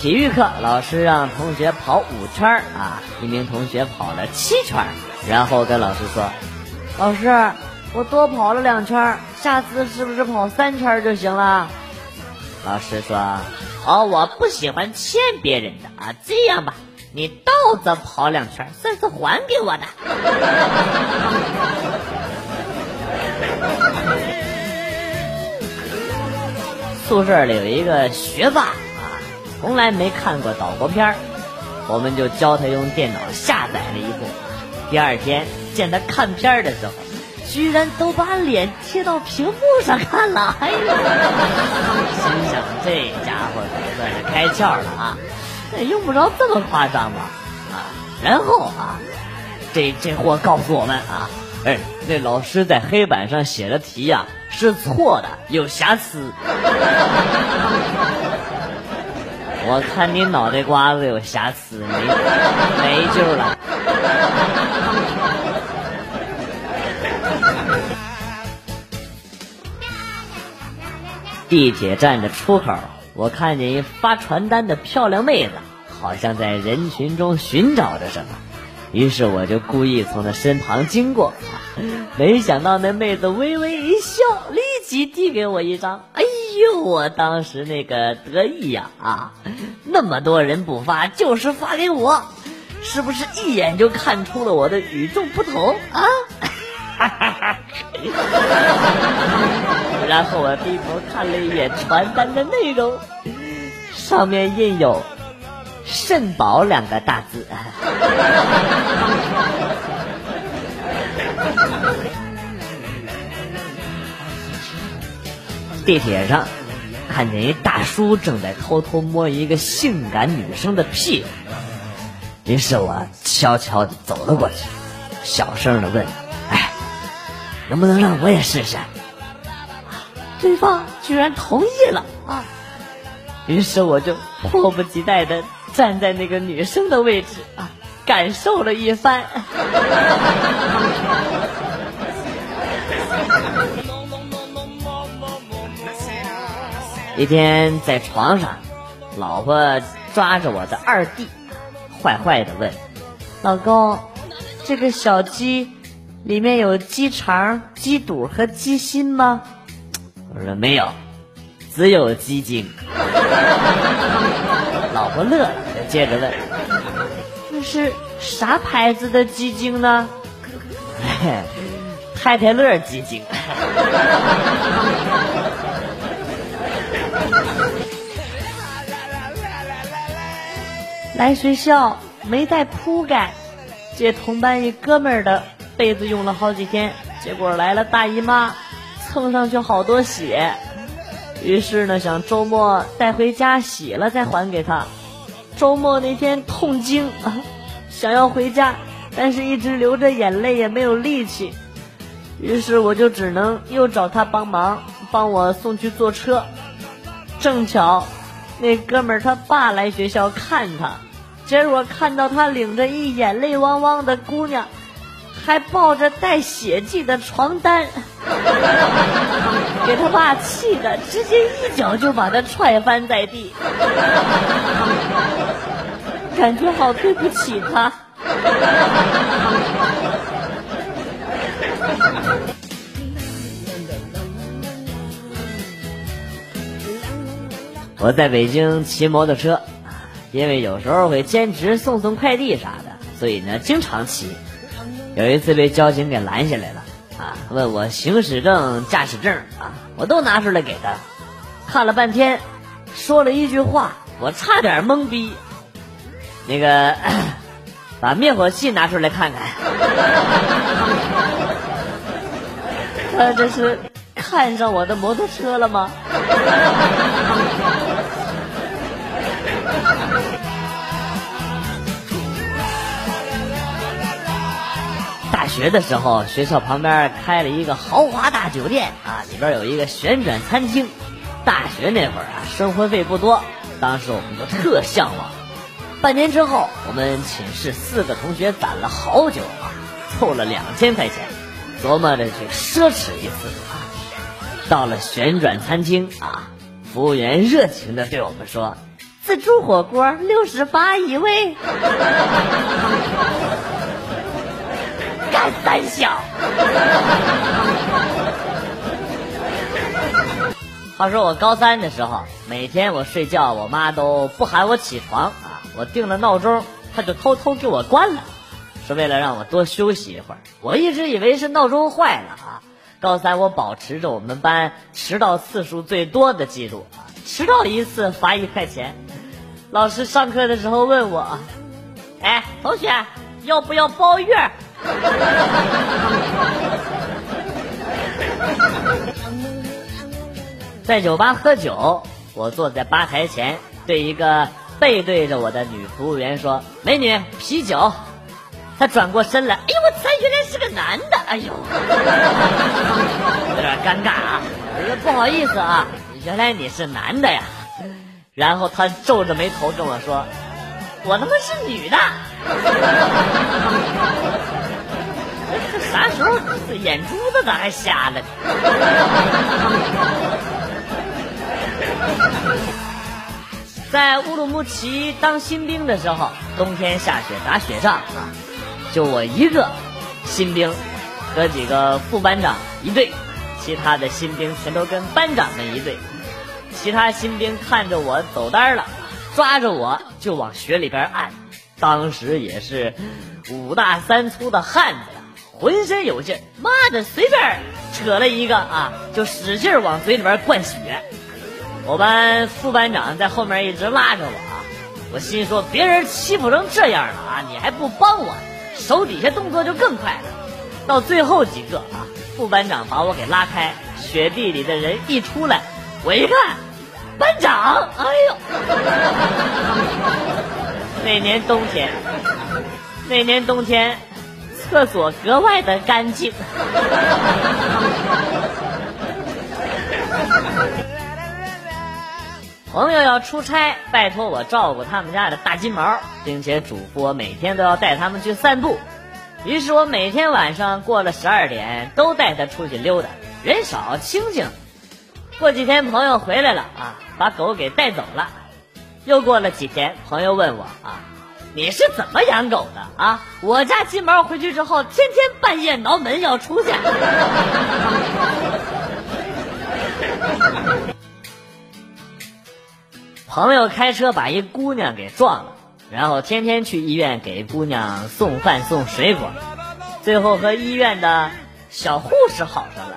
体育课老师让同学跑五圈儿啊，一名同学跑了七圈儿，然后跟老师说：“老师，我多跑了两圈儿，下次是不是跑三圈儿就行了？”老师说：“哦，我不喜欢欠别人的啊，这样吧，你倒着跑两圈儿，算是还给我的。”宿舍里有一个学霸，从来没看过岛国片儿，我们就教他用电脑下载了一部。第二天见他看片儿的时候，居然都把脸贴到屏幕上看了。哎呀，心想这家伙可算是开窍了啊！那用不着这么夸张吧？啊，然后啊，这这货告诉我们啊，哎，那老师在黑板上写的题呀、是错的，有瑕疵。我看你脑袋瓜子有瑕疵，没没救了。地铁站的出口，我看见一发传单的漂亮妹子，好像在人群中寻找着什么，于是我就故意从她身旁经过，没想到那妹子微微一笑，立即递给我一张。哎呦，我当时那个得意呀啊！那么多人不发，就是发给我，是不是一眼就看出了我的与众不同啊？然后我低头看了一眼传单的内容，上面印有“肾宝”两个大字。地铁上看见一大叔正在偷偷摸一个性感女生的屁，于是我悄悄地走了过去，小声的问：“哎，能不能让我也试试？”对方居然同意了啊！于是我就迫不及待的站在那个女生的位置啊，感受了一番。一天在床上，老婆抓着我的二弟，坏坏的问：“老公，这个小鸡里面有鸡肠、鸡肚和鸡心吗？”我说没有，只有鸡精。老婆乐了，接着问：“这是啥牌子的鸡精呢？” 太太乐鸡精。来学校没带铺盖，借同班一哥们儿的被子用了好几天，结果来了大姨妈。蹭上去好多血，于是呢想周末带回家洗了再还给他。周末那天痛经，想要回家，但是一直流着眼泪也没有力气，于是我就只能又找他帮忙，帮我送去坐车。正巧那哥们儿他爸来学校看他，结果看到他领着一眼泪汪汪的姑娘。还抱着带血迹的床单，给他爸气的，直接一脚就把他踹翻在地，感觉好对不起他。我在北京骑摩托车，因为有时候会兼职送送快递啥的，所以呢经常骑。有一次被交警给拦下来了，啊，问我行驶证、驾驶证啊，我都拿出来给他，看了半天，说了一句话，我差点懵逼。那个，把灭火器拿出来看看。他这是看上我的摩托车了吗？学的时候，学校旁边开了一个豪华大酒店啊，里边有一个旋转餐厅。大学那会儿啊，生活费不多，当时我们就特向往。半年之后，我们寝室四个同学攒了好久啊，凑了两千块钱，琢磨着去奢侈一次啊。到了旋转餐厅啊，服务员热情的对我们说：“自助火锅六十八一位。干三小。话说我高三的时候，每天我睡觉，我妈都不喊我起床啊，我定了闹钟，她就偷偷给我关了，是为了让我多休息一会儿。我一直以为是闹钟坏了啊。高三我保持着我们班迟到次数最多的记录啊，迟到一次罚一块钱。老师上课的时候问我：“哎，同学，要不要包月？” 在酒吧喝酒，我坐在吧台前，对一个背对着我的女服务员说：“美女，啤酒。”她转过身来，哎呦我操，原来是个男的，哎呦，有点尴尬啊！我说不好意思啊，原来你是男的呀。然后他皱着眉头跟我说：“我他妈是女的。”啥时候这眼珠子咋还瞎了？在乌鲁木齐当新兵的时候，冬天下雪打雪仗啊，就我一个新兵和几个副班长一队，其他的新兵全都跟班长们一队。其他新兵看着我走单了，抓着我就往雪里边按。当时也是五大三粗的汉子，浑身有劲，妈的随便扯了一个啊，就使劲往嘴里边灌血。我班副班长在后面一直拉着我，啊，我心说别人欺负成这样了啊，你还不帮我，手底下动作就更快了。到最后几个啊，副班长把我给拉开，雪地里的人一出来，我一看。班长，哎呦！那年冬天，那年冬天，厕所格外的干净。朋友要出差，拜托我照顾他们家的大金毛，并且嘱咐我每天都要带他们去散步。于是我每天晚上过了十二点，都带他出去溜达，人少清静。过几天朋友回来了啊，把狗给带走了。又过了几天，朋友问我啊，你是怎么养狗的啊？我家金毛回去之后，天天半夜挠门要出去。朋友开车把一姑娘给撞了，然后天天去医院给姑娘送饭送水果，最后和医院的小护士好上了。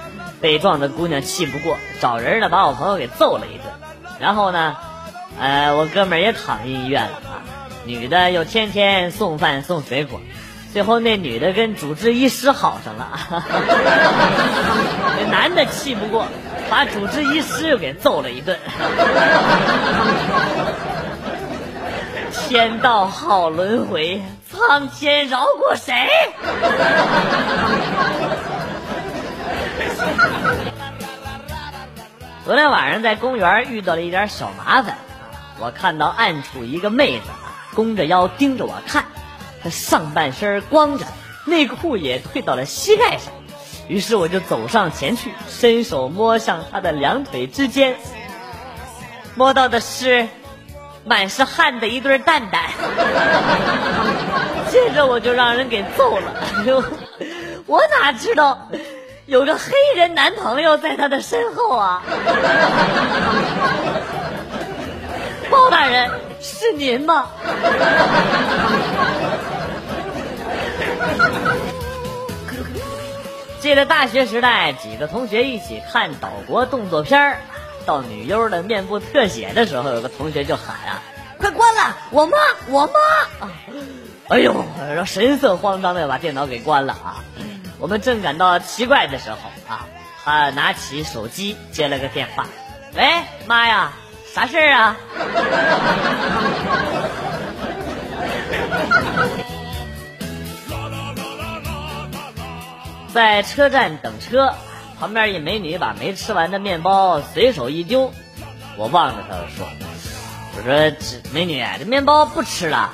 被撞的姑娘气不过，找人呢把我朋友给揍了一顿，然后呢，呃，我哥们儿也躺进医院了。女的又天天送饭送水果，最后那女的跟主治医师好上了，那男的气不过，把主治医师又给揍了一顿。天道好轮回，苍天饶过谁？昨天晚上在公园遇到了一点小麻烦，我看到暗处一个妹子弓着腰盯着我看，她上半身光着，内裤也退到了膝盖上，于是我就走上前去，伸手摸向她的两腿之间，摸到的是满是汗的一对蛋蛋，接着我就让人给揍了，哎呦，我哪知道。有个黑人男朋友在他的身后啊！包大人，是您吗？记得大学时代，几个同学一起看岛国动作片儿，到女优的面部特写的时候，有个同学就喊啊：“快关了，我妈，我妈！”哎呦，神色慌张的把电脑给关了啊！我们正感到奇怪的时候啊，他拿起手机接了个电话，喂，妈呀，啥事儿啊？在车站等车，旁边一美女把没吃完的面包随手一丢，我望着她说：“我说这美女，这面包不吃了，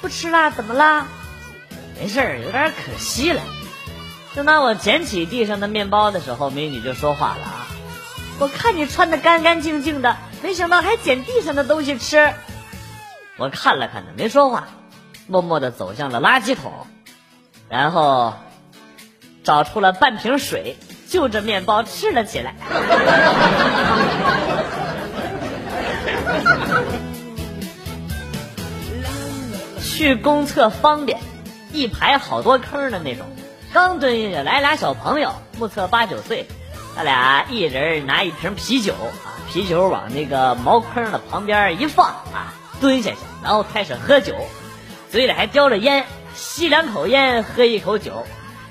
不吃了，怎么了？没事，有点可惜了。”正当我捡起地上的面包的时候，美女就说话了啊！我看你穿的干干净净的，没想到还捡地上的东西吃。我看了看他，没说话，默默地走向了垃圾桶，然后找出了半瓶水，就着面包吃了起来。去公厕方便，一排好多坑的那种。刚蹲下，来俩小朋友，目测八九岁，他俩一人拿一瓶啤酒啊，啤酒往那个茅坑的旁边一放啊，蹲下去，然后开始喝酒，嘴里还叼着烟，吸两口烟，喝一口酒，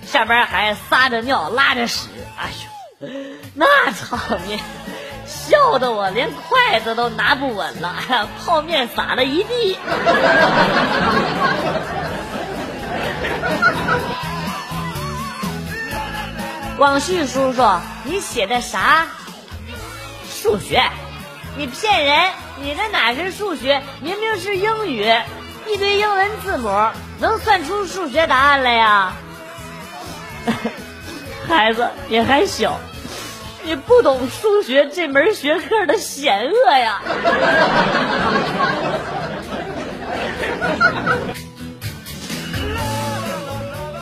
下边还撒着尿，拉着屎，哎呦，那场面！笑得我连筷子都拿不稳了，泡面洒了一地。广旭叔叔，你写的啥？数学？你骗人！你这哪是数学？明明是英语，一堆英文字母，能算出数学答案来呀？孩子，你还小。你不懂数学这门学科的险恶呀！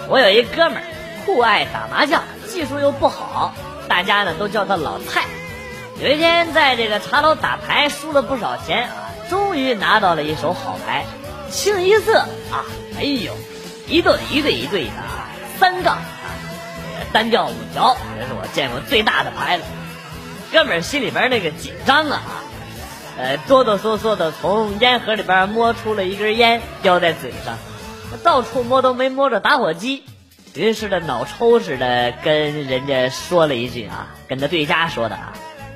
我有一哥们儿酷爱打麻将，技术又不好，大家呢都叫他老蔡。有一天在这个茶楼打牌，输了不少钱啊，终于拿到了一手好牌，清一色啊，哎呦，一对一对一对的啊三杠啊。单调五条，这是我见过最大的牌了。哥们儿心里边那个紧张啊，呃，哆哆嗦嗦的从烟盒里边摸出了一根烟，叼在嘴上，到处摸都没摸着打火机，于是的脑抽似的跟人家说了一句啊，跟他对家说的啊，